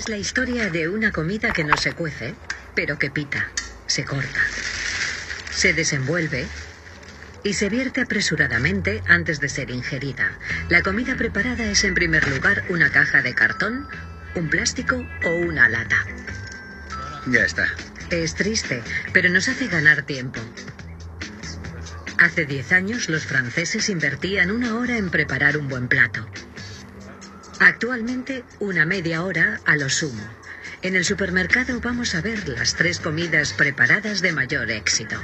Es la historia de una comida que no se cuece, pero que pita, se corta, se desenvuelve y se vierte apresuradamente antes de ser ingerida. La comida preparada es en primer lugar una caja de cartón, un plástico o una lata. Ya está. Es triste, pero nos hace ganar tiempo. Hace 10 años los franceses invertían una hora en preparar un buen plato. Actualmente una media hora a lo sumo. En el supermercado vamos a ver las tres comidas preparadas de mayor éxito.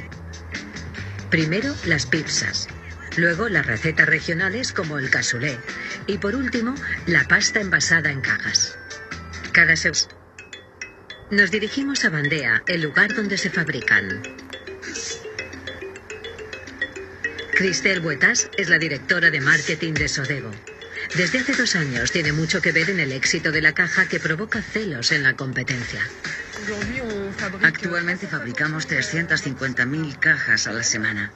Primero las pizzas, luego las recetas regionales como el cassoulet y por último la pasta envasada en cajas. Cada se... Nos dirigimos a Bandea, el lugar donde se fabrican. Cristel Buetas es la directora de marketing de Sodebo. Desde hace dos años tiene mucho que ver en el éxito de la caja que provoca celos en la competencia. Actualmente fabricamos 350.000 cajas a la semana.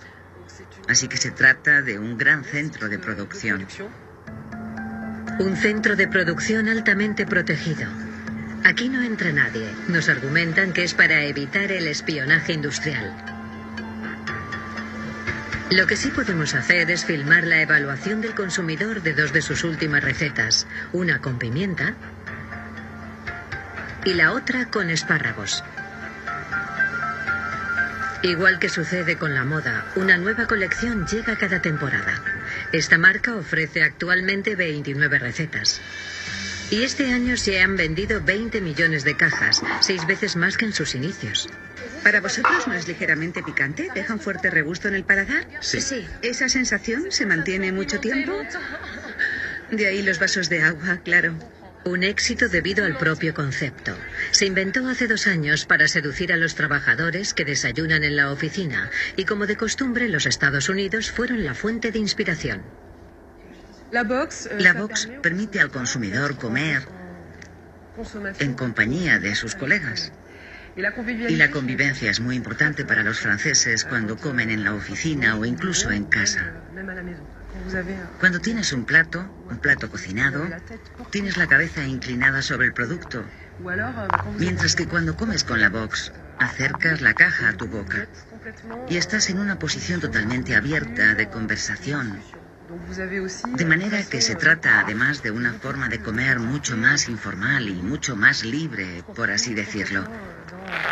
Así que se trata de un gran centro de producción. Un centro de producción altamente protegido. Aquí no entra nadie. Nos argumentan que es para evitar el espionaje industrial. Lo que sí podemos hacer es filmar la evaluación del consumidor de dos de sus últimas recetas, una con pimienta y la otra con espárragos. Igual que sucede con la moda, una nueva colección llega cada temporada. Esta marca ofrece actualmente 29 recetas. Y este año se han vendido 20 millones de cajas, seis veces más que en sus inicios. ¿Para vosotros no es ligeramente picante? ¿Deja un fuerte regusto en el paladar? Sí. Sí. ¿Esa sensación se mantiene mucho tiempo? De ahí los vasos de agua, claro. Un éxito debido al propio concepto. Se inventó hace dos años para seducir a los trabajadores que desayunan en la oficina y como de costumbre los Estados Unidos fueron la fuente de inspiración. La box permite al consumidor comer en compañía de sus colegas. Y la convivencia es muy importante para los franceses cuando comen en la oficina o incluso en casa. Cuando tienes un plato, un plato cocinado, tienes la cabeza inclinada sobre el producto. Mientras que cuando comes con la box, acercas la caja a tu boca y estás en una posición totalmente abierta de conversación. De manera que se trata además de una forma de comer mucho más informal y mucho más libre, por así decirlo.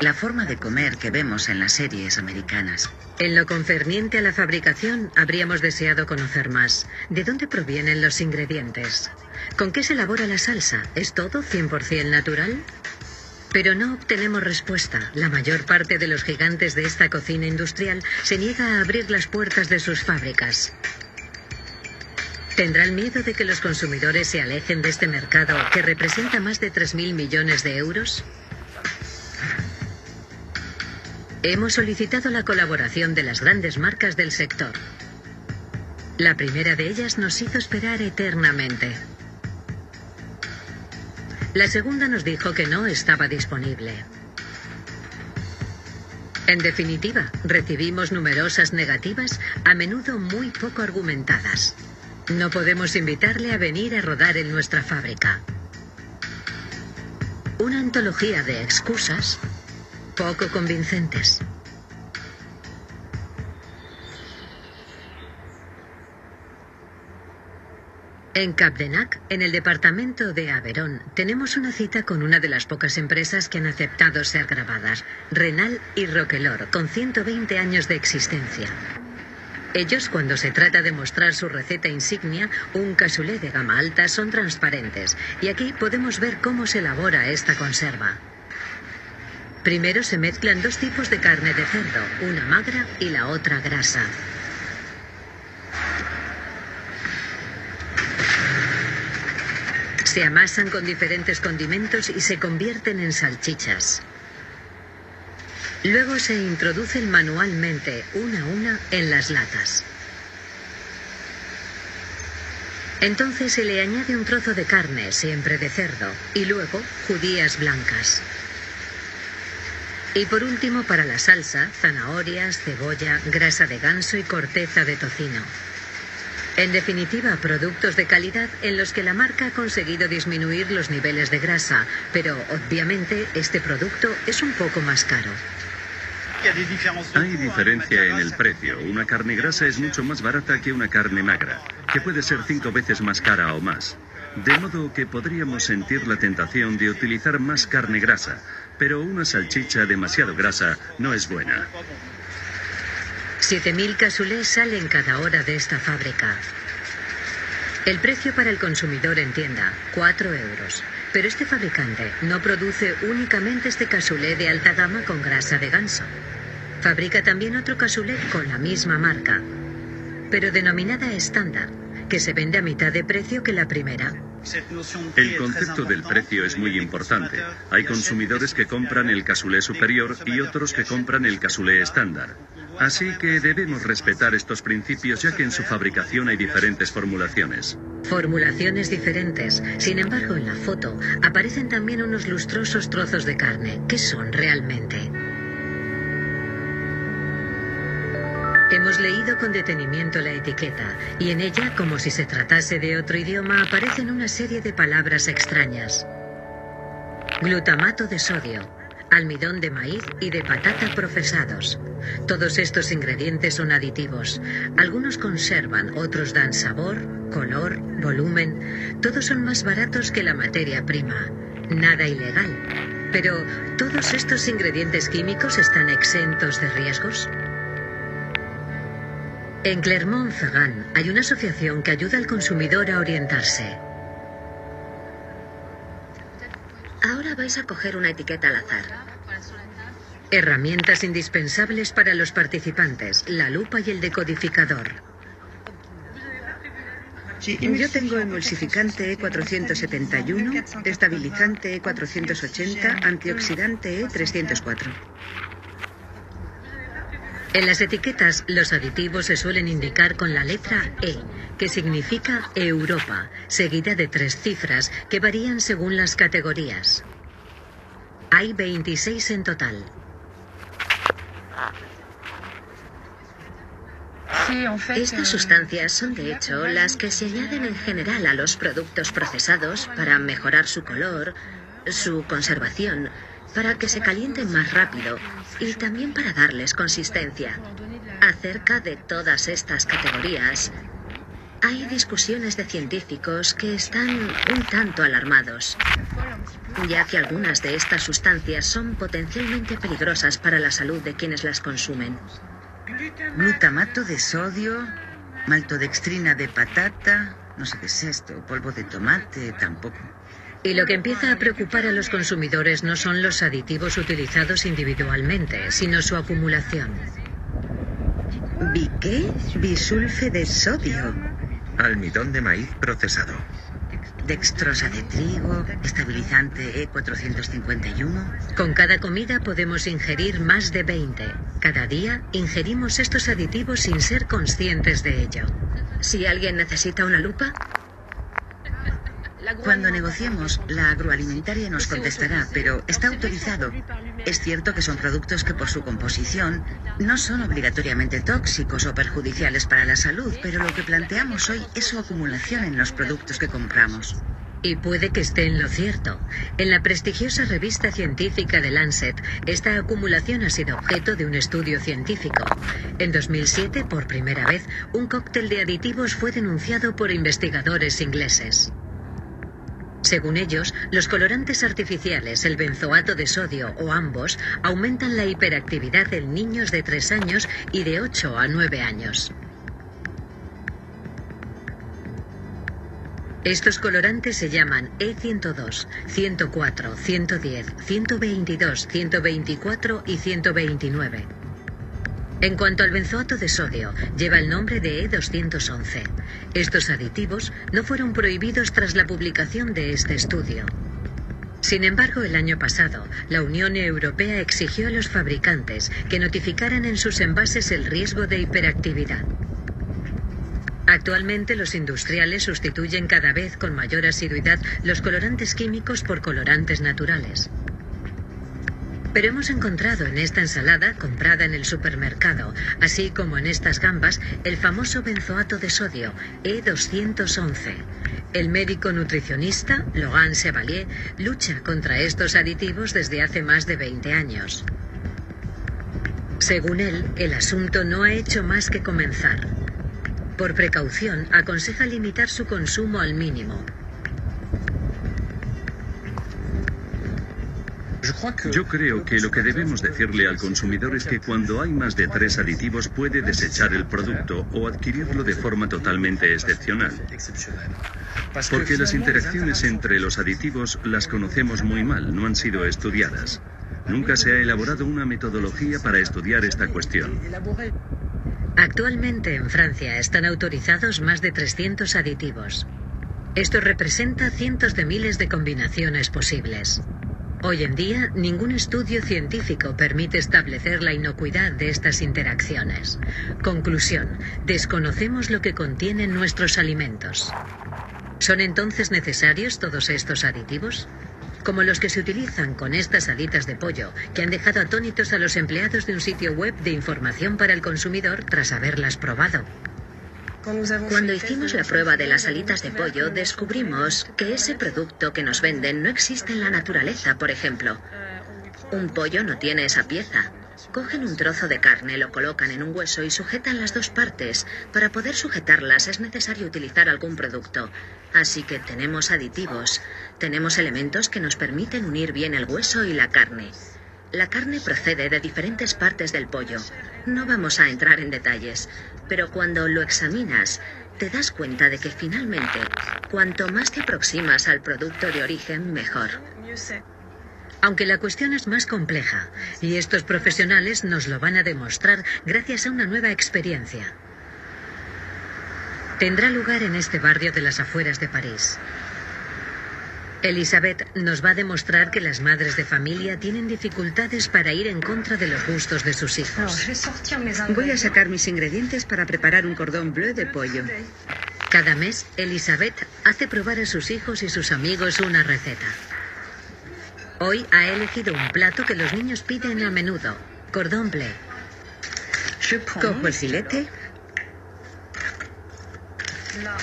La forma de comer que vemos en las series americanas. En lo concerniente a la fabricación, habríamos deseado conocer más. ¿De dónde provienen los ingredientes? ¿Con qué se elabora la salsa? ¿Es todo 100% natural? Pero no obtenemos respuesta. La mayor parte de los gigantes de esta cocina industrial se niega a abrir las puertas de sus fábricas. ¿Tendrá el miedo de que los consumidores se alejen de este mercado que representa más de 3.000 millones de euros? Hemos solicitado la colaboración de las grandes marcas del sector. La primera de ellas nos hizo esperar eternamente. La segunda nos dijo que no estaba disponible. En definitiva, recibimos numerosas negativas, a menudo muy poco argumentadas. No podemos invitarle a venir a rodar en nuestra fábrica. Una antología de excusas poco convincentes. En Capdenac, en el departamento de Averón, tenemos una cita con una de las pocas empresas que han aceptado ser grabadas, Renal y Roquelor, con 120 años de existencia. Ellos, cuando se trata de mostrar su receta insignia, un cassoulet de gama alta, son transparentes. Y aquí podemos ver cómo se elabora esta conserva. Primero se mezclan dos tipos de carne de cerdo, una magra y la otra grasa. Se amasan con diferentes condimentos y se convierten en salchichas. Luego se introducen manualmente, una a una, en las latas. Entonces se le añade un trozo de carne, siempre de cerdo, y luego judías blancas. Y por último, para la salsa, zanahorias, cebolla, grasa de ganso y corteza de tocino. En definitiva, productos de calidad en los que la marca ha conseguido disminuir los niveles de grasa, pero obviamente este producto es un poco más caro. Hay diferencia en el precio. Una carne grasa es mucho más barata que una carne magra, que puede ser cinco veces más cara o más. De modo que podríamos sentir la tentación de utilizar más carne grasa, pero una salchicha demasiado grasa no es buena. 7.000 casulés salen cada hora de esta fábrica. El precio para el consumidor en tienda, 4 euros. Pero este fabricante no produce únicamente este casulé de alta gama con grasa de ganso. Fabrica también otro casulé con la misma marca, pero denominada estándar, que se vende a mitad de precio que la primera. El concepto del precio es muy importante. Hay consumidores que compran el casulé superior y otros que compran el casulé estándar. Así que debemos respetar estos principios ya que en su fabricación hay diferentes formulaciones. Formulaciones diferentes. Sin embargo, en la foto aparecen también unos lustrosos trozos de carne. ¿Qué son realmente? Hemos leído con detenimiento la etiqueta y en ella, como si se tratase de otro idioma, aparecen una serie de palabras extrañas. Glutamato de sodio, almidón de maíz y de patata procesados. Todos estos ingredientes son aditivos. Algunos conservan, otros dan sabor, color, volumen. Todos son más baratos que la materia prima. Nada ilegal. Pero, ¿todos estos ingredientes químicos están exentos de riesgos? En Clermont-Ferrand hay una asociación que ayuda al consumidor a orientarse. Ahora vais a coger una etiqueta al azar. Herramientas indispensables para los participantes, la lupa y el decodificador. Yo tengo emulsificante E471, estabilizante E480, antioxidante E304. En las etiquetas, los aditivos se suelen indicar con la letra E, que significa Europa, seguida de tres cifras que varían según las categorías. Hay 26 en total. Estas sustancias son de hecho las que se añaden en general a los productos procesados para mejorar su color, su conservación, para que se calienten más rápido y también para darles consistencia. Acerca de todas estas categorías, hay discusiones de científicos que están un tanto alarmados, ya que algunas de estas sustancias son potencialmente peligrosas para la salud de quienes las consumen. Glutamato de sodio, maltodextrina de patata, no sé qué es esto, polvo de tomate, tampoco. Y lo que empieza a preocupar a los consumidores no son los aditivos utilizados individualmente, sino su acumulación. ¿Biqué? Bisulfe de sodio. Almidón de maíz procesado. Dextrosa de trigo, estabilizante E451. Con cada comida podemos ingerir más de 20. Cada día ingerimos estos aditivos sin ser conscientes de ello. Si alguien necesita una lupa, cuando negociemos, la agroalimentaria nos contestará, pero está autorizado. Es cierto que son productos que por su composición no son obligatoriamente tóxicos o perjudiciales para la salud, pero lo que planteamos hoy es su acumulación en los productos que compramos. Y puede que esté en lo cierto. En la prestigiosa revista científica de Lancet, esta acumulación ha sido objeto de un estudio científico. En 2007, por primera vez, un cóctel de aditivos fue denunciado por investigadores ingleses. Según ellos, los colorantes artificiales, el benzoato de sodio o ambos, aumentan la hiperactividad en niños de 3 años y de 8 a 9 años. Estos colorantes se llaman E102, 104, 110, 122, 124 y 129. En cuanto al benzoato de sodio, lleva el nombre de E211. Estos aditivos no fueron prohibidos tras la publicación de este estudio. Sin embargo, el año pasado, la Unión Europea exigió a los fabricantes que notificaran en sus envases el riesgo de hiperactividad. Actualmente los industriales sustituyen cada vez con mayor asiduidad los colorantes químicos por colorantes naturales. Pero hemos encontrado en esta ensalada comprada en el supermercado, así como en estas gambas, el famoso benzoato de sodio, E211. El médico nutricionista, Logan Chevalier, lucha contra estos aditivos desde hace más de 20 años. Según él, el asunto no ha hecho más que comenzar. Por precaución, aconseja limitar su consumo al mínimo. Yo creo que lo que debemos decirle al consumidor es que cuando hay más de tres aditivos puede desechar el producto o adquirirlo de forma totalmente excepcional. Porque las interacciones entre los aditivos las conocemos muy mal, no han sido estudiadas. Nunca se ha elaborado una metodología para estudiar esta cuestión. Actualmente en Francia están autorizados más de 300 aditivos. Esto representa cientos de miles de combinaciones posibles. Hoy en día, ningún estudio científico permite establecer la inocuidad de estas interacciones. Conclusión, desconocemos lo que contienen nuestros alimentos. ¿Son entonces necesarios todos estos aditivos? como los que se utilizan con estas alitas de pollo, que han dejado atónitos a los empleados de un sitio web de información para el consumidor tras haberlas probado. Cuando hicimos la prueba de las alitas de pollo, descubrimos que ese producto que nos venden no existe en la naturaleza, por ejemplo. Un pollo no tiene esa pieza. Cogen un trozo de carne, lo colocan en un hueso y sujetan las dos partes. Para poder sujetarlas es necesario utilizar algún producto. Así que tenemos aditivos, tenemos elementos que nos permiten unir bien el hueso y la carne. La carne procede de diferentes partes del pollo. No vamos a entrar en detalles, pero cuando lo examinas, te das cuenta de que finalmente, cuanto más te aproximas al producto de origen, mejor. Aunque la cuestión es más compleja, y estos profesionales nos lo van a demostrar gracias a una nueva experiencia. Tendrá lugar en este barrio de las afueras de París. Elizabeth nos va a demostrar que las madres de familia tienen dificultades para ir en contra de los gustos de sus hijos. Voy a sacar mis ingredientes para preparar un cordón bleu de pollo. Cada mes, Elizabeth hace probar a sus hijos y sus amigos una receta. Hoy ha elegido un plato que los niños piden a menudo, cordón bleu. Cojo el filete.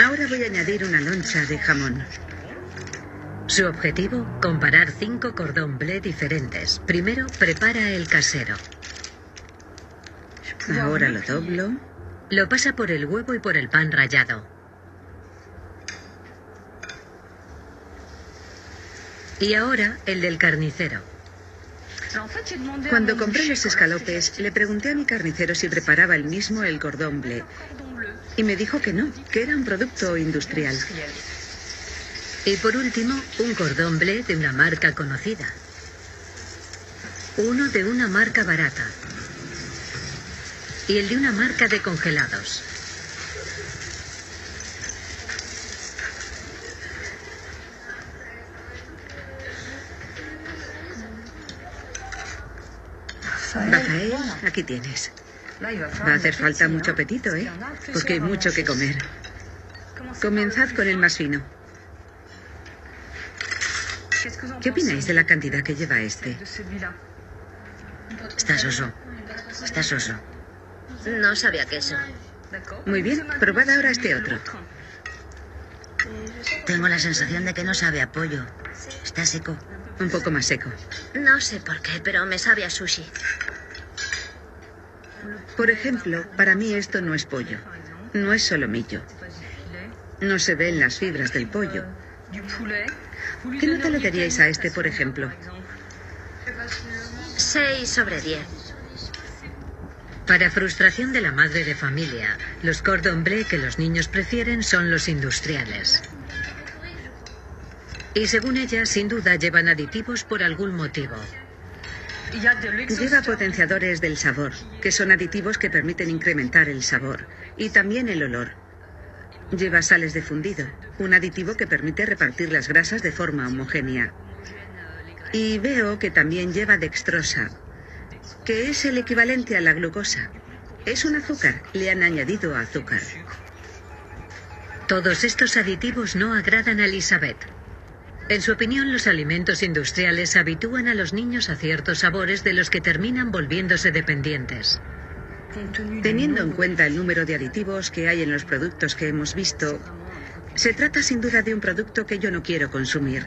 Ahora voy a añadir una loncha de jamón. Su objetivo, comparar cinco cordón bleu diferentes. Primero, prepara el casero. Ahora lo doblo. Lo pasa por el huevo y por el pan rallado. Y ahora el del carnicero. Cuando compré los escalopes, le pregunté a mi carnicero si preparaba el mismo el cordón bleu. Y me dijo que no, que era un producto industrial. Y por último, un cordón bleu de una marca conocida. Uno de una marca barata. Y el de una marca de congelados. Rafael, aquí tienes. Va a hacer falta mucho apetito, ¿eh? Porque hay mucho que comer. Comenzad con el más fino. ¿Qué opináis de la cantidad que lleva este? Está soso. Está soso. No sabía queso. Muy bien, probad ahora este otro. Tengo la sensación de que no sabe a pollo. Está seco. Un poco más seco. No sé por qué, pero me sabe a sushi. Por ejemplo, para mí esto no es pollo. No es solomillo. No se ven las fibras del pollo. ¿Qué nota le daríais a este, por ejemplo? 6 sobre 10. Para frustración de la madre de familia, los cordon bleu que los niños prefieren son los industriales. Y según ella, sin duda llevan aditivos por algún motivo. Lleva potenciadores del sabor, que son aditivos que permiten incrementar el sabor y también el olor. Lleva sales de fundido, un aditivo que permite repartir las grasas de forma homogénea. Y veo que también lleva dextrosa, que es el equivalente a la glucosa. Es un azúcar, le han añadido azúcar. Todos estos aditivos no agradan a Elizabeth. En su opinión, los alimentos industriales habitúan a los niños a ciertos sabores de los que terminan volviéndose dependientes. Teniendo en cuenta el número de aditivos que hay en los productos que hemos visto, se trata sin duda de un producto que yo no quiero consumir.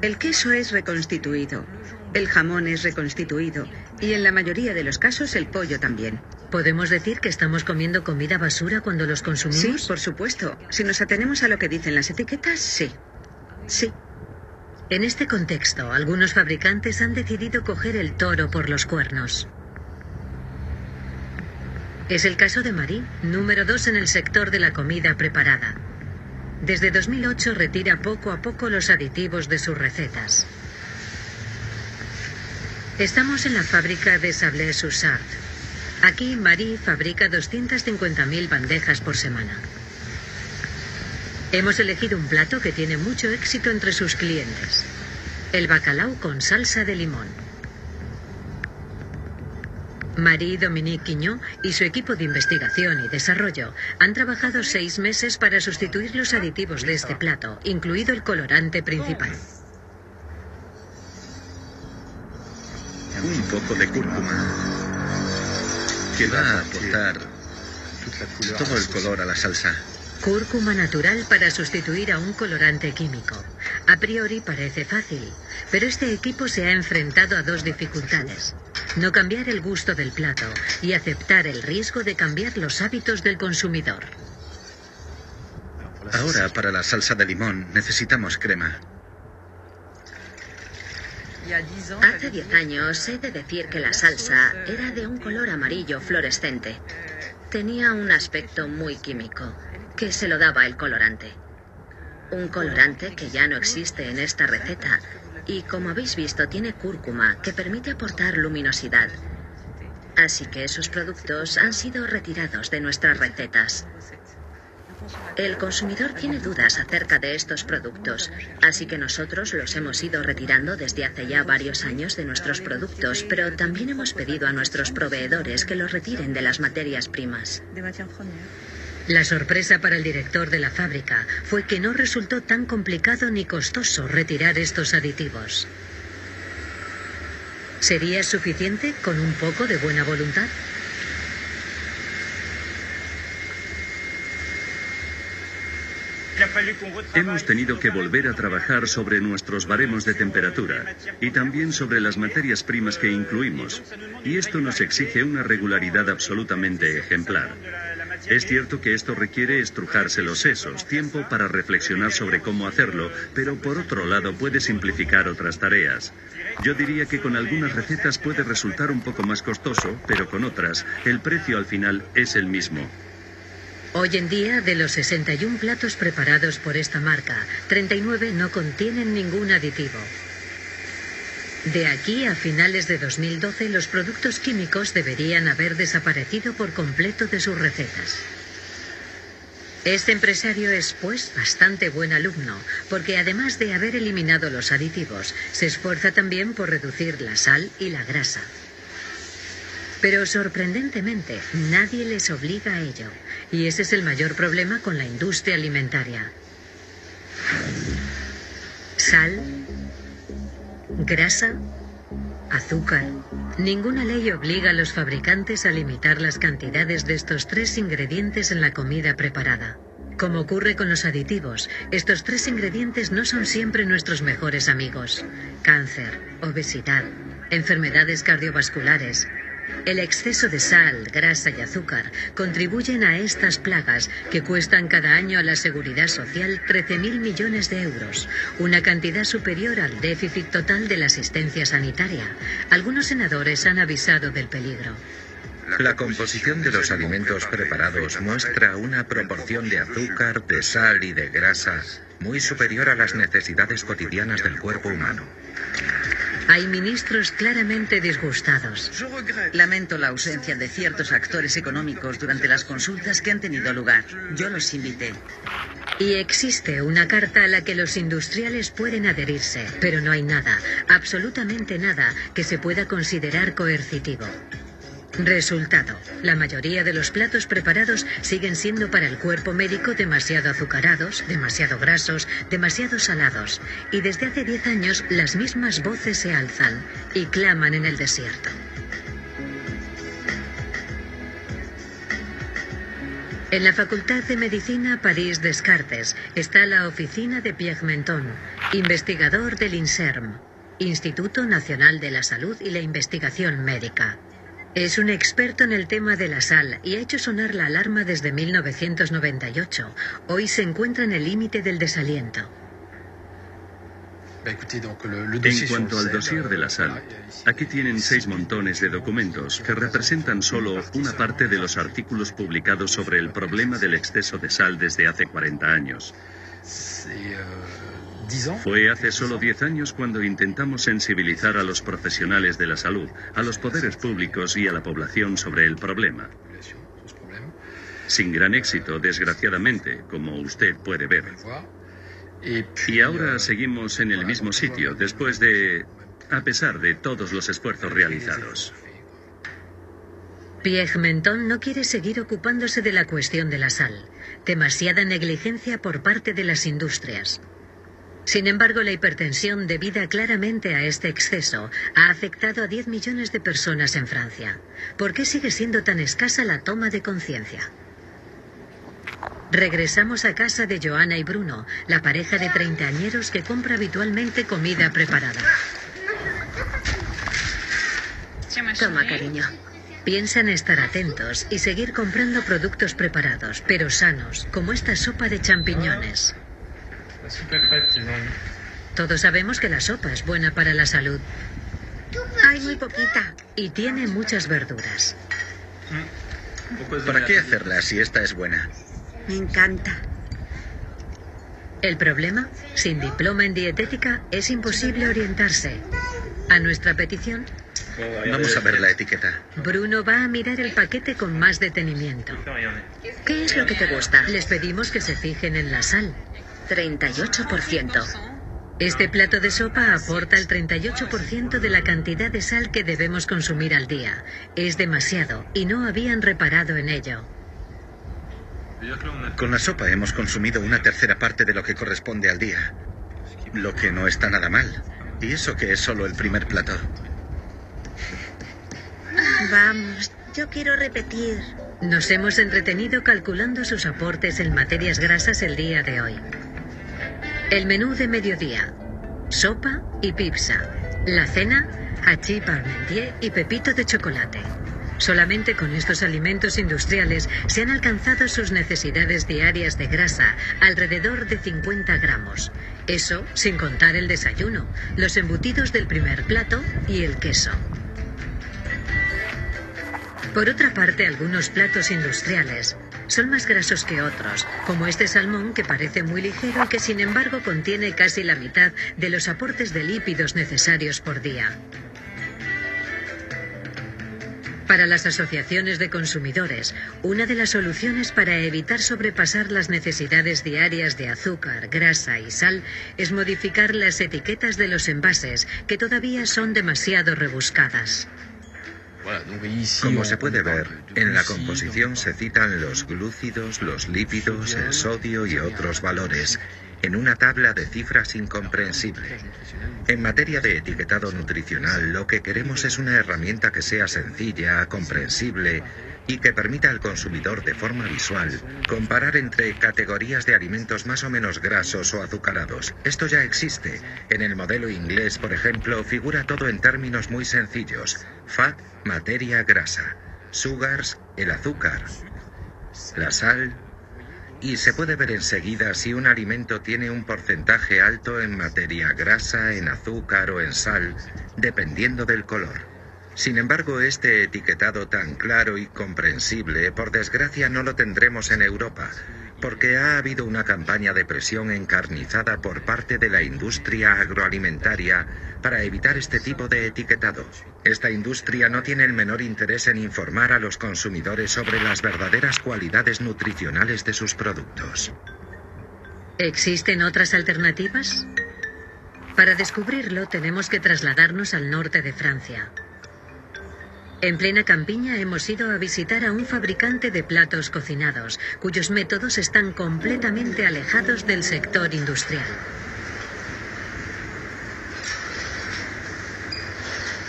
El queso es reconstituido, el jamón es reconstituido y en la mayoría de los casos el pollo también. ¿Podemos decir que estamos comiendo comida basura cuando los consumimos? Sí, por supuesto. Si nos atenemos a lo que dicen las etiquetas, sí. Sí. En este contexto, algunos fabricantes han decidido coger el toro por los cuernos. Es el caso de Marie, número dos en el sector de la comida preparada. Desde 2008 retira poco a poco los aditivos de sus recetas. Estamos en la fábrica de Sablé-Sussart. Aquí Marie fabrica 250.000 bandejas por semana. Hemos elegido un plato que tiene mucho éxito entre sus clientes. El bacalao con salsa de limón. Marie Dominique Quiñó y su equipo de investigación y desarrollo han trabajado seis meses para sustituir los aditivos de este plato, incluido el colorante principal. Un poco de cúrcuma que va a aportar todo el color a la salsa. Cúrcuma natural para sustituir a un colorante químico. A priori parece fácil, pero este equipo se ha enfrentado a dos dificultades. No cambiar el gusto del plato y aceptar el riesgo de cambiar los hábitos del consumidor. Ahora, para la salsa de limón, necesitamos crema. Hace 10 años he de decir que la salsa era de un color amarillo fluorescente. Tenía un aspecto muy químico que se lo daba el colorante. Un colorante que ya no existe en esta receta y como habéis visto tiene cúrcuma que permite aportar luminosidad. Así que esos productos han sido retirados de nuestras recetas. El consumidor tiene dudas acerca de estos productos, así que nosotros los hemos ido retirando desde hace ya varios años de nuestros productos, pero también hemos pedido a nuestros proveedores que los retiren de las materias primas. La sorpresa para el director de la fábrica fue que no resultó tan complicado ni costoso retirar estos aditivos. ¿Sería suficiente con un poco de buena voluntad? Hemos tenido que volver a trabajar sobre nuestros baremos de temperatura y también sobre las materias primas que incluimos. Y esto nos exige una regularidad absolutamente ejemplar. Es cierto que esto requiere estrujarse los sesos, tiempo para reflexionar sobre cómo hacerlo, pero por otro lado puede simplificar otras tareas. Yo diría que con algunas recetas puede resultar un poco más costoso, pero con otras el precio al final es el mismo. Hoy en día, de los 61 platos preparados por esta marca, 39 no contienen ningún aditivo. De aquí a finales de 2012 los productos químicos deberían haber desaparecido por completo de sus recetas. Este empresario es, pues, bastante buen alumno, porque además de haber eliminado los aditivos, se esfuerza también por reducir la sal y la grasa. Pero sorprendentemente, nadie les obliga a ello, y ese es el mayor problema con la industria alimentaria. Sal, grasa, azúcar. Ninguna ley obliga a los fabricantes a limitar las cantidades de estos tres ingredientes en la comida preparada. Como ocurre con los aditivos, estos tres ingredientes no son siempre nuestros mejores amigos. Cáncer, obesidad, enfermedades cardiovasculares, el exceso de sal, grasa y azúcar contribuyen a estas plagas que cuestan cada año a la seguridad social 13.000 millones de euros, una cantidad superior al déficit total de la asistencia sanitaria. Algunos senadores han avisado del peligro. La composición de los alimentos preparados muestra una proporción de azúcar, de sal y de grasa muy superior a las necesidades cotidianas del cuerpo humano. Hay ministros claramente disgustados. Lamento la ausencia de ciertos actores económicos durante las consultas que han tenido lugar. Yo los invité. Y existe una carta a la que los industriales pueden adherirse, pero no hay nada, absolutamente nada, que se pueda considerar coercitivo. Resultado. La mayoría de los platos preparados siguen siendo para el cuerpo médico demasiado azucarados, demasiado grasos, demasiado salados. Y desde hace 10 años las mismas voces se alzan y claman en el desierto. En la Facultad de Medicina París Descartes está la oficina de Pierre Menton, investigador del INSERM, Instituto Nacional de la Salud y la Investigación Médica. Es un experto en el tema de la sal y ha hecho sonar la alarma desde 1998. Hoy se encuentra en el límite del desaliento. En cuanto al dossier de la sal, aquí tienen seis montones de documentos que representan solo una parte de los artículos publicados sobre el problema del exceso de sal desde hace 40 años. Fue hace solo 10 años cuando intentamos sensibilizar a los profesionales de la salud, a los poderes públicos y a la población sobre el problema. Sin gran éxito, desgraciadamente, como usted puede ver. Y ahora seguimos en el mismo sitio, después de... a pesar de todos los esfuerzos realizados. Piegmenton no quiere seguir ocupándose de la cuestión de la sal. Demasiada negligencia por parte de las industrias. Sin embargo, la hipertensión debida claramente a este exceso ha afectado a 10 millones de personas en Francia. ¿Por qué sigue siendo tan escasa la toma de conciencia? Regresamos a casa de Joana y Bruno, la pareja de treintañeros que compra habitualmente comida preparada. Toma, cariño. Piensan estar atentos y seguir comprando productos preparados, pero sanos, como esta sopa de champiñones. Todos sabemos que la sopa es buena para la salud. Hay muy poquita. Y tiene muchas verduras. ¿Para qué hacerla si esta es buena? Me encanta. El problema, sin diploma en dietética, es imposible orientarse. A nuestra petición, Vamos a ver la etiqueta. Bruno va a mirar el paquete con más detenimiento. ¿Qué es lo que te gusta? Les pedimos que se fijen en la sal. 38%. Este plato de sopa aporta el 38% de la cantidad de sal que debemos consumir al día. Es demasiado y no habían reparado en ello. Con la sopa hemos consumido una tercera parte de lo que corresponde al día. Lo que no está nada mal. Y eso que es solo el primer plato. Vamos, yo quiero repetir. Nos hemos entretenido calculando sus aportes en materias grasas el día de hoy. El menú de mediodía. Sopa y pizza. La cena, hachí parmentier y pepito de chocolate. Solamente con estos alimentos industriales se han alcanzado sus necesidades diarias de grasa, alrededor de 50 gramos. Eso sin contar el desayuno, los embutidos del primer plato y el queso. Por otra parte, algunos platos industriales son más grasos que otros, como este salmón que parece muy ligero y que sin embargo contiene casi la mitad de los aportes de lípidos necesarios por día. Para las asociaciones de consumidores, una de las soluciones para evitar sobrepasar las necesidades diarias de azúcar, grasa y sal es modificar las etiquetas de los envases, que todavía son demasiado rebuscadas. Como se puede ver, en la composición se citan los glúcidos, los lípidos, el sodio y otros valores en una tabla de cifras incomprensible. En materia de etiquetado nutricional, lo que queremos es una herramienta que sea sencilla, comprensible y que permita al consumidor de forma visual comparar entre categorías de alimentos más o menos grasos o azucarados. Esto ya existe. En el modelo inglés, por ejemplo, figura todo en términos muy sencillos. Fat, materia grasa. Sugars, el azúcar. La sal, y se puede ver enseguida si un alimento tiene un porcentaje alto en materia grasa, en azúcar o en sal, dependiendo del color. Sin embargo, este etiquetado tan claro y comprensible, por desgracia, no lo tendremos en Europa, porque ha habido una campaña de presión encarnizada por parte de la industria agroalimentaria para evitar este tipo de etiquetado. Esta industria no tiene el menor interés en informar a los consumidores sobre las verdaderas cualidades nutricionales de sus productos. ¿Existen otras alternativas? Para descubrirlo tenemos que trasladarnos al norte de Francia. En plena campiña hemos ido a visitar a un fabricante de platos cocinados, cuyos métodos están completamente alejados del sector industrial.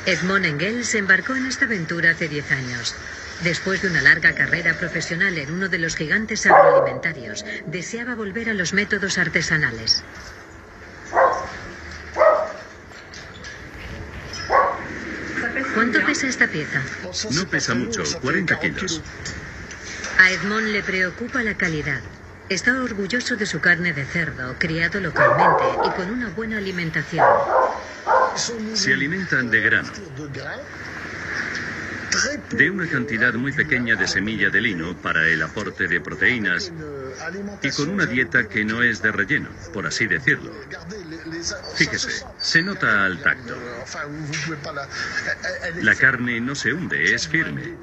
Edmond Engel se embarcó en esta aventura hace 10 años. Después de una larga carrera profesional en uno de los gigantes agroalimentarios, deseaba volver a los métodos artesanales. ¿Cuánto pesa esta pieza? No pesa mucho, 40 kilos. A Edmond le preocupa la calidad. Está orgulloso de su carne de cerdo, criado localmente y con una buena alimentación. Se alimentan de grano, de una cantidad muy pequeña de semilla de lino para el aporte de proteínas y con una dieta que no es de relleno, por así decirlo. Fíjese, se nota al tacto. La carne no se hunde, es firme.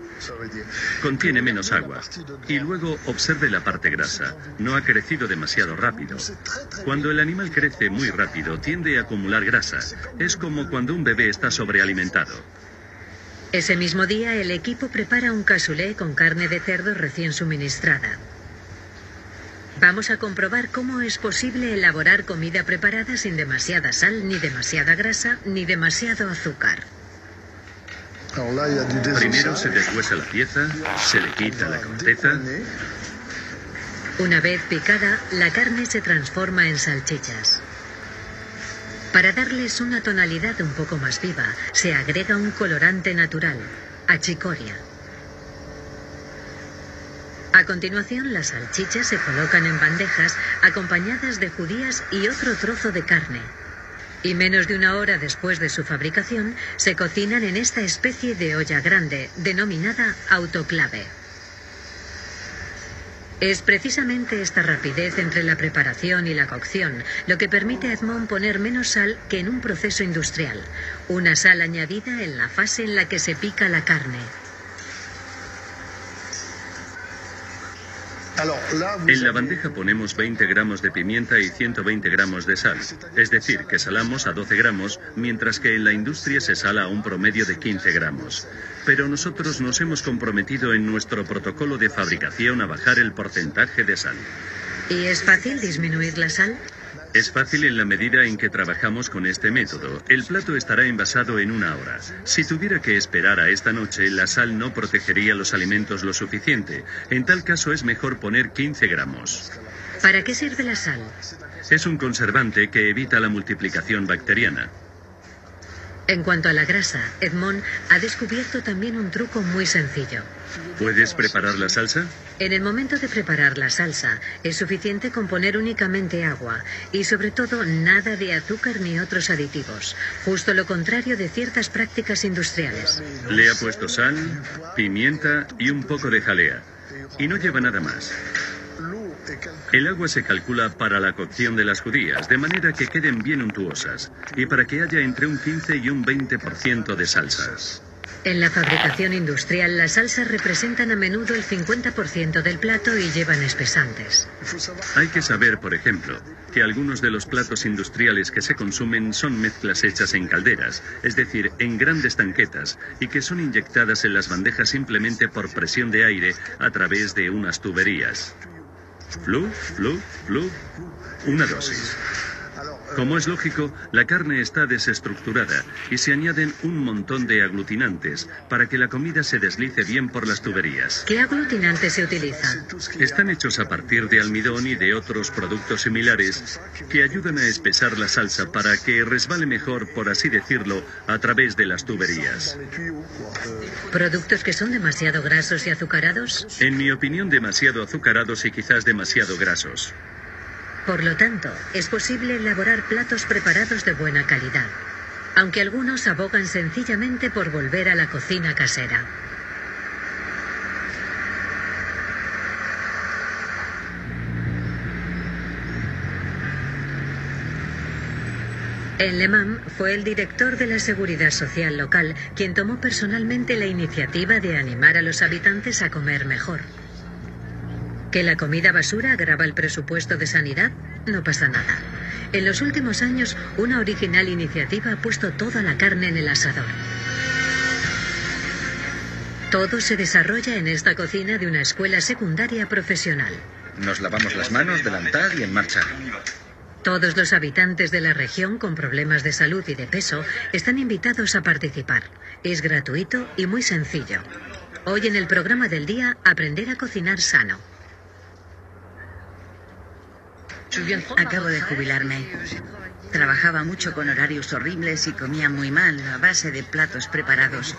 Contiene menos agua. Y luego observe la parte grasa. No ha crecido demasiado rápido. Cuando el animal crece muy rápido, tiende a acumular grasa. Es como cuando un bebé está sobrealimentado. Ese mismo día, el equipo prepara un cassoulet con carne de cerdo recién suministrada. Vamos a comprobar cómo es posible elaborar comida preparada sin demasiada sal, ni demasiada grasa, ni demasiado azúcar. Primero se deshuesa la pieza, se le quita la corteza. Una vez picada, la carne se transforma en salchichas. Para darles una tonalidad un poco más viva, se agrega un colorante natural, achicoria. A continuación, las salchichas se colocan en bandejas acompañadas de judías y otro trozo de carne. Y menos de una hora después de su fabricación, se cocinan en esta especie de olla grande, denominada autoclave. Es precisamente esta rapidez entre la preparación y la cocción lo que permite a Edmond poner menos sal que en un proceso industrial, una sal añadida en la fase en la que se pica la carne. En la bandeja ponemos 20 gramos de pimienta y 120 gramos de sal, es decir, que salamos a 12 gramos, mientras que en la industria se sala a un promedio de 15 gramos. Pero nosotros nos hemos comprometido en nuestro protocolo de fabricación a bajar el porcentaje de sal. ¿Y es fácil disminuir la sal? Es fácil en la medida en que trabajamos con este método. El plato estará envasado en una hora. Si tuviera que esperar a esta noche, la sal no protegería los alimentos lo suficiente. En tal caso es mejor poner 15 gramos. ¿Para qué sirve la sal? Es un conservante que evita la multiplicación bacteriana. En cuanto a la grasa, Edmond ha descubierto también un truco muy sencillo. ¿Puedes preparar la salsa? En el momento de preparar la salsa, es suficiente con poner únicamente agua y sobre todo nada de azúcar ni otros aditivos, justo lo contrario de ciertas prácticas industriales. Le ha puesto sal, pimienta y un poco de jalea. Y no lleva nada más. El agua se calcula para la cocción de las judías, de manera que queden bien untuosas, y para que haya entre un 15 y un 20% de salsas. En la fabricación industrial, las salsas representan a menudo el 50% del plato y llevan espesantes. Hay que saber, por ejemplo, que algunos de los platos industriales que se consumen son mezclas hechas en calderas, es decir, en grandes tanquetas, y que son inyectadas en las bandejas simplemente por presión de aire a través de unas tuberías. Flu, flu, flu. Una dosis. Como es lógico, la carne está desestructurada y se añaden un montón de aglutinantes para que la comida se deslice bien por las tuberías. ¿Qué aglutinantes se utilizan? Están hechos a partir de almidón y de otros productos similares que ayudan a espesar la salsa para que resbale mejor, por así decirlo, a través de las tuberías. ¿Productos que son demasiado grasos y azucarados? En mi opinión, demasiado azucarados y quizás demasiado grasos. Por lo tanto, es posible elaborar platos preparados de buena calidad, aunque algunos abogan sencillamente por volver a la cocina casera. En Le fue el director de la Seguridad Social local quien tomó personalmente la iniciativa de animar a los habitantes a comer mejor. ¿Que la comida basura agrava el presupuesto de sanidad? No pasa nada. En los últimos años, una original iniciativa ha puesto toda la carne en el asador. Todo se desarrolla en esta cocina de una escuela secundaria profesional. Nos lavamos las manos, delantal y en marcha. Todos los habitantes de la región con problemas de salud y de peso están invitados a participar. Es gratuito y muy sencillo. Hoy en el programa del día, aprender a cocinar sano. Acabo de jubilarme. Trabajaba mucho con horarios horribles y comía muy mal a base de platos preparados.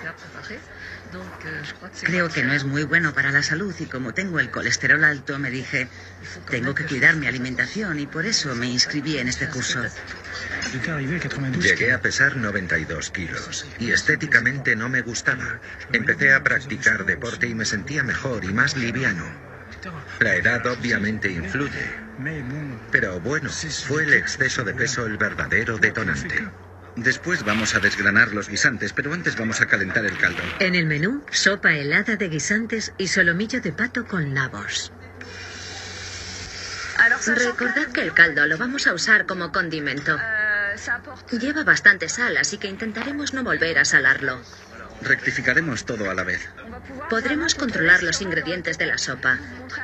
Creo que no es muy bueno para la salud y como tengo el colesterol alto me dije, tengo que cuidar mi alimentación y por eso me inscribí en este curso. Llegué a pesar 92 kilos y estéticamente no me gustaba. Empecé a practicar deporte y me sentía mejor y más liviano. La edad obviamente influye, pero bueno, fue el exceso de peso el verdadero detonante. Después vamos a desgranar los guisantes, pero antes vamos a calentar el caldo. En el menú, sopa helada de guisantes y solomillo de pato con nabos. Recordad que el caldo lo vamos a usar como condimento. Lleva bastante sal, así que intentaremos no volver a salarlo. Rectificaremos todo a la vez. Podremos controlar los ingredientes de la sopa,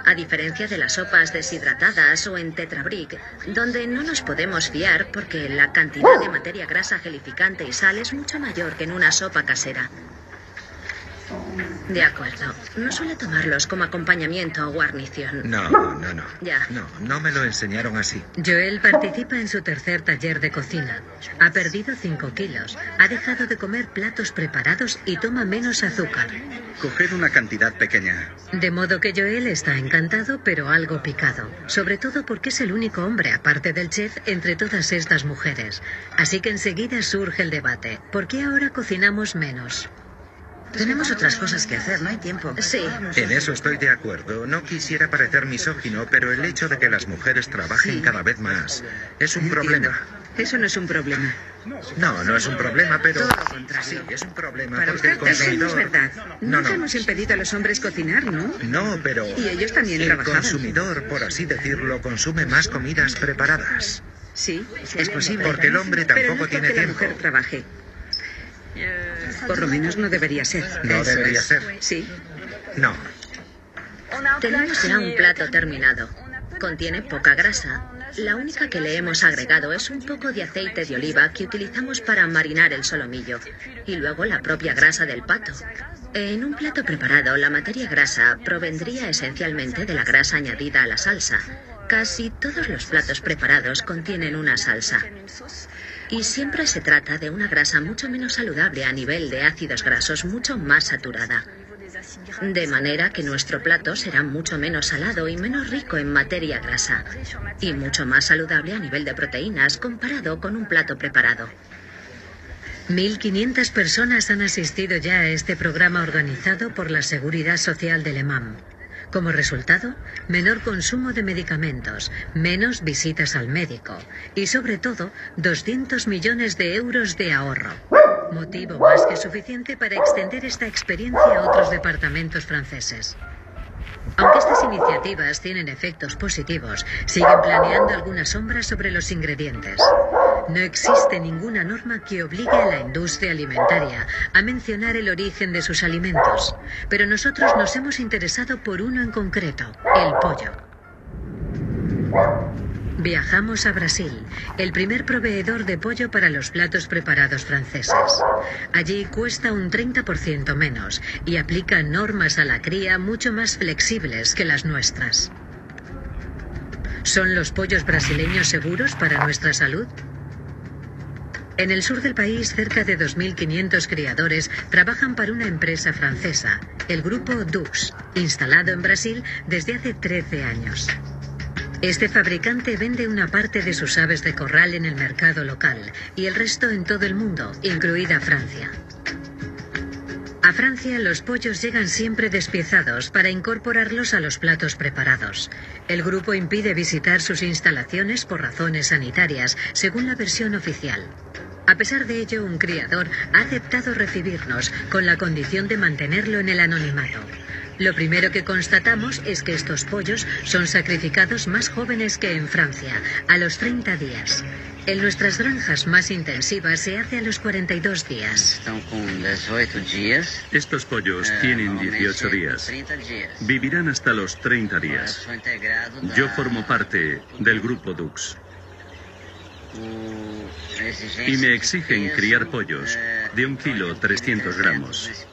a diferencia de las sopas deshidratadas o en tetrabric, donde no nos podemos fiar porque la cantidad de materia grasa gelificante y sal es mucho mayor que en una sopa casera. De acuerdo. No suele tomarlos como acompañamiento o guarnición. No, no, no. Ya. No, no me lo enseñaron así. Joel participa en su tercer taller de cocina. Ha perdido 5 kilos, ha dejado de comer platos preparados y toma menos azúcar. Coged una cantidad pequeña. De modo que Joel está encantado pero algo picado, sobre todo porque es el único hombre, aparte del chef, entre todas estas mujeres. Así que enseguida surge el debate. ¿Por qué ahora cocinamos menos? Tenemos otras cosas que hacer, no hay tiempo. Sí. En eso estoy de acuerdo. No quisiera parecer misógino, pero el hecho de que las mujeres trabajen Sí. cada vez más es un Entiendo. problema. Eso no es un problema. No, no es un problema, pero... Todo lo contrario. Sí, es un problema Para porque el usted eso no es consumidor... verdad. No, Nunca no. hemos impedido a los hombres cocinar, ¿no? No, pero... Y ellos también El trabajaban. consumidor, por así decirlo, consume más comidas preparadas. Sí, es posible. Porque el hombre Pero tampoco no tiene porque la tiempo. mujer trabaje. Por lo menos no debería ser. No debería ser. Sí. No. Tenemos ya un plato terminado. Contiene poca grasa. La única que le hemos agregado es un poco de aceite de oliva que utilizamos para marinar el solomillo y luego la propia grasa del pato. En un plato preparado, la materia grasa provendría esencialmente de la grasa añadida a la salsa. Casi todos los platos preparados contienen una salsa. Y siempre se trata de una grasa mucho menos saludable a nivel de ácidos grasos, mucho más saturada. De manera que nuestro plato será mucho menos salado y menos rico en materia grasa. Y mucho más saludable a nivel de proteínas comparado con un plato preparado. 1.500 personas han asistido ya a este programa organizado por la Seguridad Social del EMAM. Como resultado, menor consumo de medicamentos, menos visitas al médico y, sobre todo, 200 millones de euros de ahorro. Motivo más que suficiente para extender esta experiencia a otros departamentos franceses. Aunque estas iniciativas tienen efectos positivos, siguen planeando algunas sombras sobre los ingredientes. No existe ninguna norma que obligue a la industria alimentaria a mencionar el origen de sus alimentos, pero nosotros nos hemos interesado por uno en concreto, el pollo. Viajamos a Brasil, el primer proveedor de pollo para los platos preparados franceses. Allí cuesta un 30% menos y aplica normas a la cría mucho más flexibles que las nuestras. ¿Son los pollos brasileños seguros para nuestra salud? En el sur del país, cerca de 2.500 criadores trabajan para una empresa francesa, el grupo Dux, instalado en Brasil desde hace 13 años. Este fabricante vende una parte de sus aves de corral en el mercado local y el resto en todo el mundo, incluida Francia. A Francia los pollos llegan siempre despiezados para incorporarlos a los platos preparados. El grupo impide visitar sus instalaciones por razones sanitarias, según la versión oficial. A pesar de ello, un criador ha aceptado recibirnos con la condición de mantenerlo en el anonimato. Lo primero que constatamos es que estos pollos son sacrificados más jóvenes que en Francia, a los 30 días. En nuestras granjas más intensivas se hace a los 42 días. Estos pollos tienen 18 días. Vivirán hasta los 30 días. Yo formo parte del grupo Dux. Y me exigen criar pollos de un kilo 300 gramos.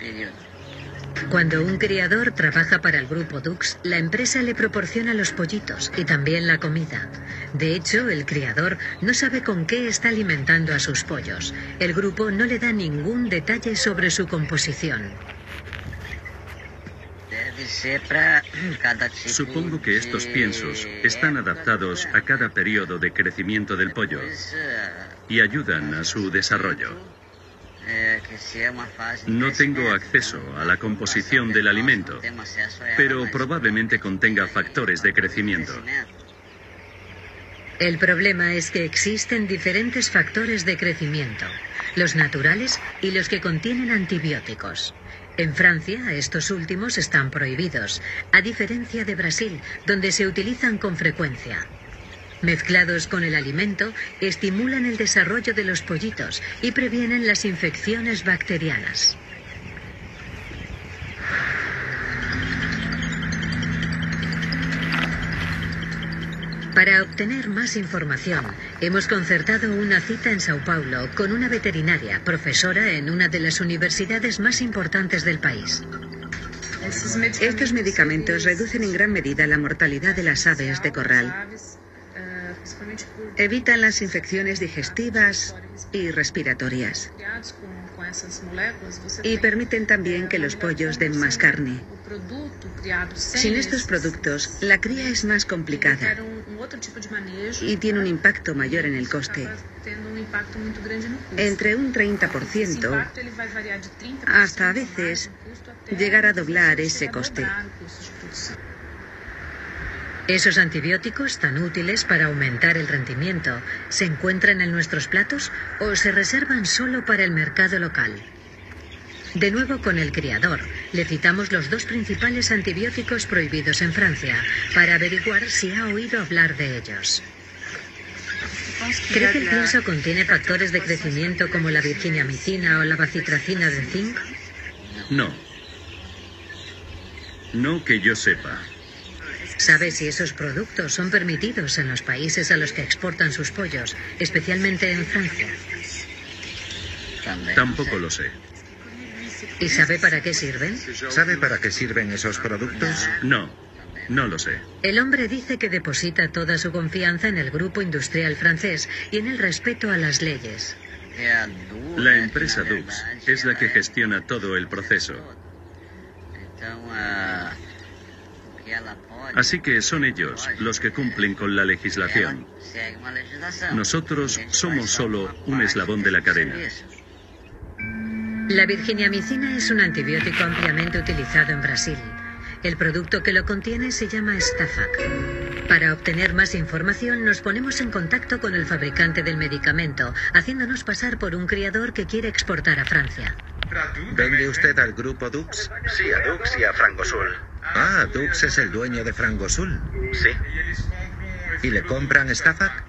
Cuando un criador trabaja para el grupo Dux, la empresa le proporciona los pollitos y también la comida. De hecho, el criador no sabe con qué está alimentando a sus pollos. El grupo no le da ningún detalle sobre su composición. Supongo que estos piensos están adaptados a cada periodo de crecimiento del pollo y ayudan a su desarrollo. No tengo acceso a la composición del alimento, pero probablemente contenga factores de crecimiento. El problema es que existen diferentes factores de crecimiento, los naturales y los que contienen antibióticos. En Francia, estos últimos están prohibidos, a diferencia de Brasil, donde se utilizan con frecuencia. Mezclados con el alimento, estimulan el desarrollo de los pollitos y previenen las infecciones bacterianas. Para obtener más información, hemos concertado una cita en Sao Paulo con una veterinaria, profesora en una de las universidades más importantes del país. Estos medicamentos reducen en gran medida la mortalidad de las aves de corral. Evitan las infecciones digestivas y respiratorias. Y permiten también que los pollos den más carne. Sin estos productos, la cría es más complicada y tiene un impacto mayor en el coste. Entre un 30% hasta a veces llegar a doblar ese coste. ¿Esos antibióticos tan útiles para aumentar el rendimiento se encuentran en nuestros platos o se reservan solo para el mercado local? De nuevo con el criador, le citamos los dos principales antibióticos prohibidos en Francia para averiguar si ha oído hablar de ellos. ¿Cree que el pienso contiene factores de crecimiento como la virginiamicina o la bacitracina de zinc? No. No que yo sepa. ¿Sabe si esos productos son permitidos en los países a los que exportan sus pollos, especialmente en Francia? Tampoco lo sé. ¿Y sabe para qué sirven? ¿Sabe para qué sirven esos productos? No, no lo sé. El hombre dice que deposita toda su confianza en el grupo industrial francés y en el respeto a las leyes. La empresa Dux es la que gestiona todo el proceso. Así que son ellos los que cumplen con la legislación. Nosotros somos solo un eslabón de la cadena. La virginiamicina es un antibiótico ampliamente utilizado en Brasil. El producto que lo contiene se llama Stafac. Para obtener más información nos ponemos en contacto con el fabricante del medicamento, haciéndonos pasar por un criador que quiere exportar a Francia. ¿Vende usted al grupo Dux? Sí, a Dux y a Frangosul. Ah, Dux es el dueño de Frangosul. Sí. ¿Y le compran Stafac?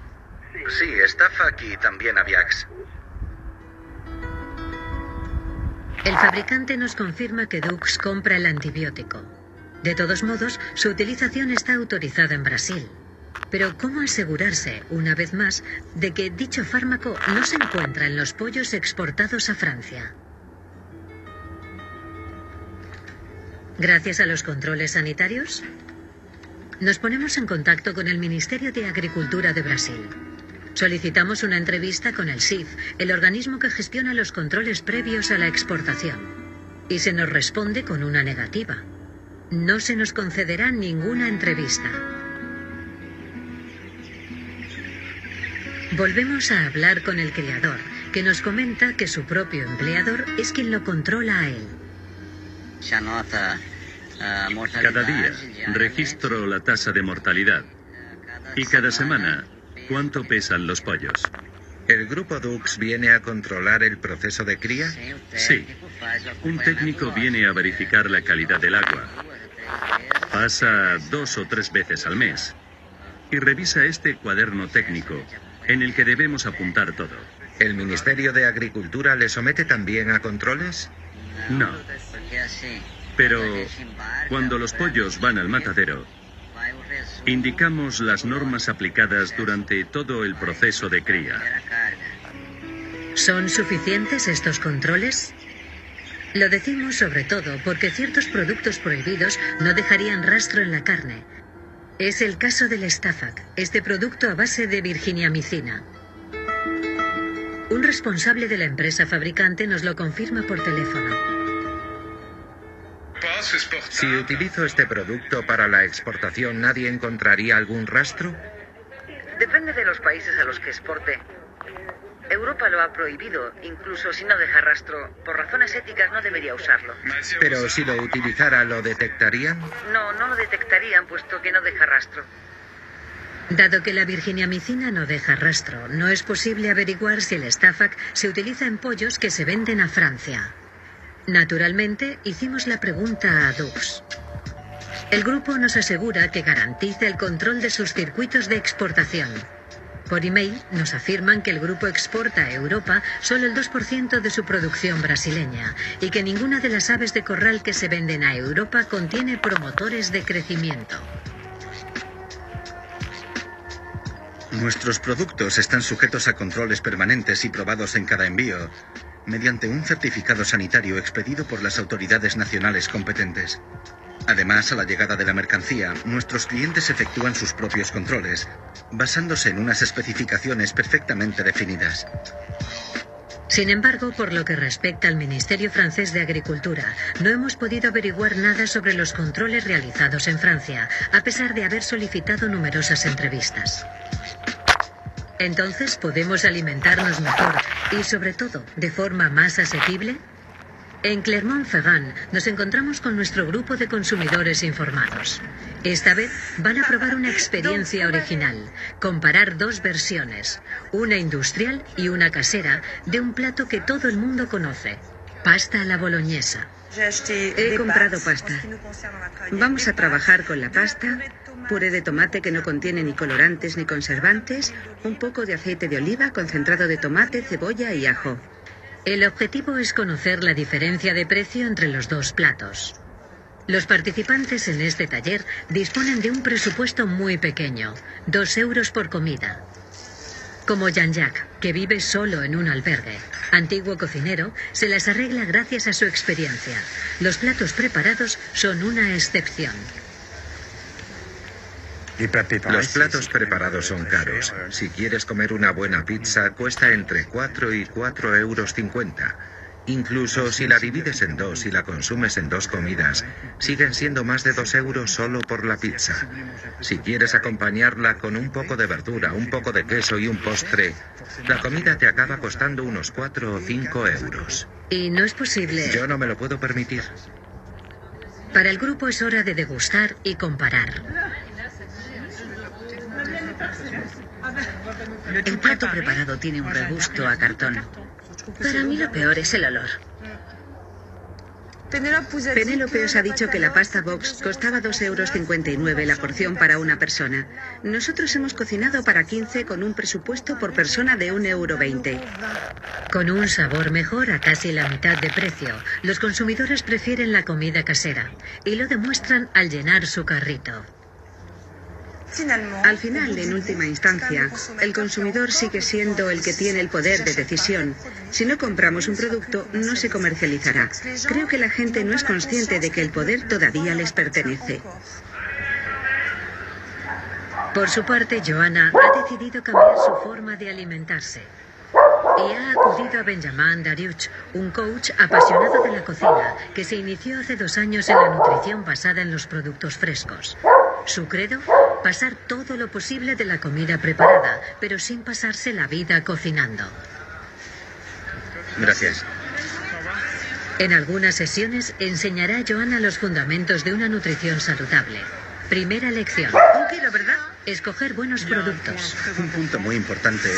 Sí, Stafac y también Aviax. El fabricante nos confirma que Dux compra el antibiótico. De todos modos, su utilización está autorizada en Brasil. Pero ¿cómo asegurarse, una vez más, de que dicho fármaco no se encuentra en los pollos exportados a Francia? Gracias a los controles sanitarios, nos ponemos en contacto con el Ministerio de Agricultura de Brasil. Solicitamos una entrevista con el SIF, el organismo que gestiona los controles previos a la exportación. Y se nos responde con una negativa. No se nos concederá ninguna entrevista. Volvemos a hablar con el criador, que nos comenta que su propio empleador es quien lo controla a él. Cada día registro la tasa de mortalidad y cada semana cuánto pesan los pollos. ¿El grupo Dux viene a controlar el proceso de cría? Sí. Un técnico viene a verificar la calidad del agua. Pasa dos o tres veces al mes y revisa este cuaderno técnico en el que debemos apuntar todo. ¿El Ministerio de Agricultura le somete también a controles? No. Pero cuando los pollos van al matadero, indicamos las normas aplicadas durante todo el proceso de cría. ¿Son suficientes estos controles? Lo decimos sobre todo porque ciertos productos prohibidos no dejarían rastro en la carne. Es el caso del Stafac, este producto a base de virginiamicina. Un responsable de la empresa fabricante nos lo confirma por teléfono. Si utilizo este producto para la exportación, ¿nadie encontraría algún rastro? Depende de los países a los que exporte. Europa lo ha prohibido, incluso si no deja rastro. Por razones éticas no debería usarlo. Pero si lo utilizara, ¿lo detectarían? No, no lo detectarían, puesto que no deja rastro. Dado que la virginiamicina no deja rastro, no es posible averiguar si el Stafac se utiliza en pollos que se venden a Francia. Naturalmente, hicimos la pregunta a Dux. El grupo nos asegura que garantiza el control de sus circuitos de exportación. Por email nos afirman que el grupo exporta a Europa solo el 2% de su producción brasileña y que ninguna de las aves de corral que se venden a Europa contiene promotores de crecimiento. Nuestros productos están sujetos a controles permanentes y probados en cada envío, mediante un certificado sanitario expedido por las autoridades nacionales competentes. Además, a la llegada de la mercancía, nuestros clientes efectúan sus propios controles, basándose en unas especificaciones perfectamente definidas. Sin embargo, por lo que respecta al Ministerio francés de Agricultura, no hemos podido averiguar nada sobre los controles realizados en Francia, a pesar de haber solicitado numerosas entrevistas. Entonces, ¿podemos alimentarnos mejor y, sobre todo, de forma más asequible? En Clermont-Ferrand nos encontramos con nuestro grupo de consumidores informados. Esta vez van a probar una experiencia original, comparar dos versiones, una industrial y una casera, de un plato que todo el mundo conoce, pasta a la boloñesa. He comprado pasta. Vamos a trabajar con la pasta, puré de tomate que no contiene ni colorantes ni conservantes, un poco de aceite de oliva, concentrado de tomate, cebolla y ajo. El objetivo es conocer la diferencia de precio entre los dos platos. Los participantes en este taller disponen de un presupuesto muy pequeño, dos euros por comida. Como Jean-Jacques, que vive solo en un albergue, antiguo cocinero, se las arregla gracias a su experiencia. Los platos preparados son una excepción. Los platos preparados son caros. Si quieres comer una buena pizza, cuesta entre 4 y 4 euros 50. Incluso si la divides en dos y la consumes en dos comidas, siguen siendo más de dos euros solo por la pizza. Si quieres acompañarla con un poco de verdura, un poco de queso y un postre, la comida te acaba costando unos 4 o 5 euros. Y no es posible. Yo no me lo puedo permitir. Para el grupo es hora de degustar y comparar. El plato preparado tiene un regusto a cartón. Para mí lo peor es el olor. Penélope os ha dicho que la pasta box costaba 2,59 euros la porción para una persona. Nosotros hemos cocinado para 15 con un presupuesto por persona de 1,20 euro. Con un sabor mejor a casi la mitad de precio, los consumidores prefieren la comida casera y lo demuestran al llenar su carrito. Al final, en última instancia, el consumidor sigue siendo el que tiene el poder de decisión. Si no compramos un producto, no se comercializará. Creo que la gente no es consciente de que el poder todavía les pertenece. Por su parte, Joana ha decidido cambiar su forma de alimentarse y ha acudido a Benjamin Dariuch, un coach apasionado de la cocina que se inició hace dos años en la nutrición basada en los productos frescos. Su credo, pasar todo lo posible de la comida preparada, pero sin pasarse la vida cocinando. Gracias. En algunas sesiones enseñará a Joana los fundamentos de una nutrición saludable. Primera lección. Un kilo, ¿verdad? Escoger buenos productos. Un punto muy importante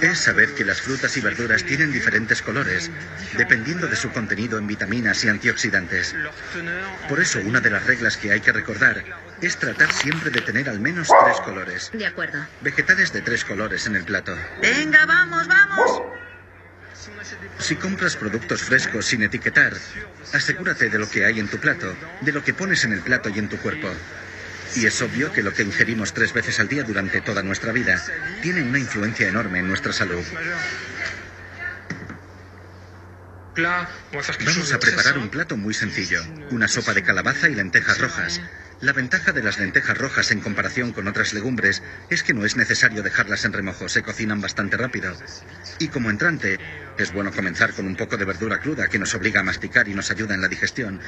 es saber que las frutas y verduras tienen diferentes colores, dependiendo de su contenido en vitaminas y antioxidantes. Por eso, una de las reglas que hay que recordar es tratar siempre de tener al menos tres colores. De acuerdo. Vegetales de tres colores en el plato. Venga, vamos, vamos. Si compras productos frescos sin etiquetar, asegúrate de lo que hay en tu plato, de lo que pones en el plato y en tu cuerpo. Y es obvio que lo que ingerimos tres veces al día durante toda nuestra vida tiene una influencia enorme en nuestra salud. Vamos a preparar un plato muy sencillo, una sopa de calabaza y lentejas rojas. La ventaja de las lentejas rojas en comparación con otras legumbres es que no es necesario dejarlas en remojo, se cocinan bastante rápido. Y como entrante, es bueno comenzar con un poco de verdura cruda que nos obliga a masticar y nos ayuda en la digestión.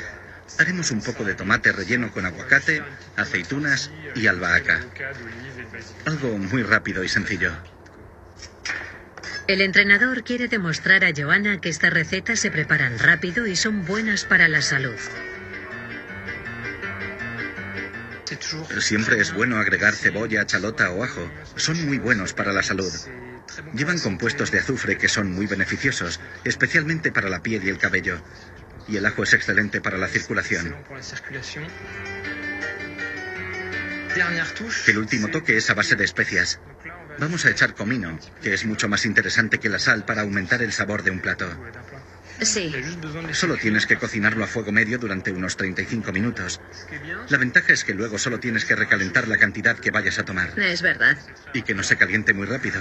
Haremos un poco de tomate relleno con aguacate, aceitunas y albahaca. Algo muy rápido y sencillo. El entrenador quiere demostrar a Joana que estas recetas se preparan rápido y son buenas para la salud. Siempre es bueno agregar cebolla, chalota o ajo. Son muy buenos para la salud. Llevan compuestos de azufre que son muy beneficiosos, especialmente para la piel y el cabello. Y el ajo es excelente para la circulación. El último toque es a base de especias. Vamos a echar comino, que es mucho más interesante que la sal para aumentar el sabor de un plato. Sí. Solo tienes que cocinarlo a fuego medio durante unos 35 minutos. La ventaja es que luego solo tienes que recalentar la cantidad que vayas a tomar. Es verdad. Y que no se caliente muy rápido.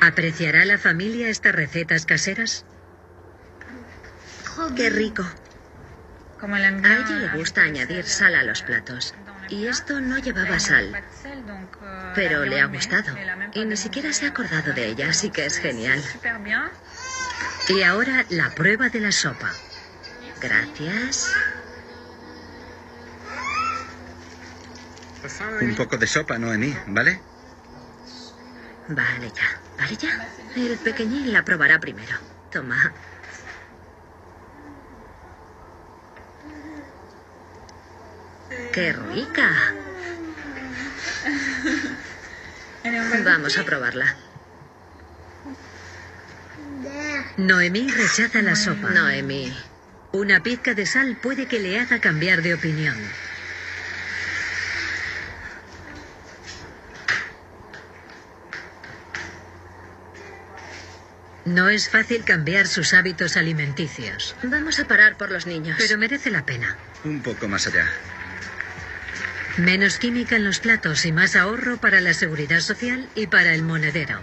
¿Apreciará la familia estas recetas caseras? Qué rico. A ella le gusta añadir sal a los platos. Y esto no llevaba sal. Pero le ha gustado. Y ni siquiera se ha acordado de ella, así que es genial. Y ahora la prueba de la sopa. Gracias. Un poco de sopa, Noemí, ¿vale? Vale ya, vale ya. El pequeñín la probará primero. Toma. ¡Qué rica! Vamos a probarla. Noemí rechaza la sopa. Noemí. Una pizca de sal puede que le haga cambiar de opinión. No es fácil cambiar sus hábitos alimenticios. Vamos a parar por los niños. Pero merece la pena. Un poco más allá. Menos química en los platos y más ahorro para la seguridad social y para el monedero.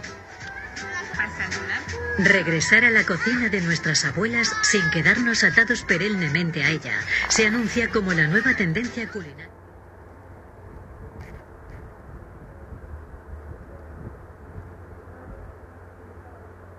Regresar a la cocina de nuestras abuelas sin quedarnos atados perennemente a ella se anuncia como la nueva tendencia culinaria.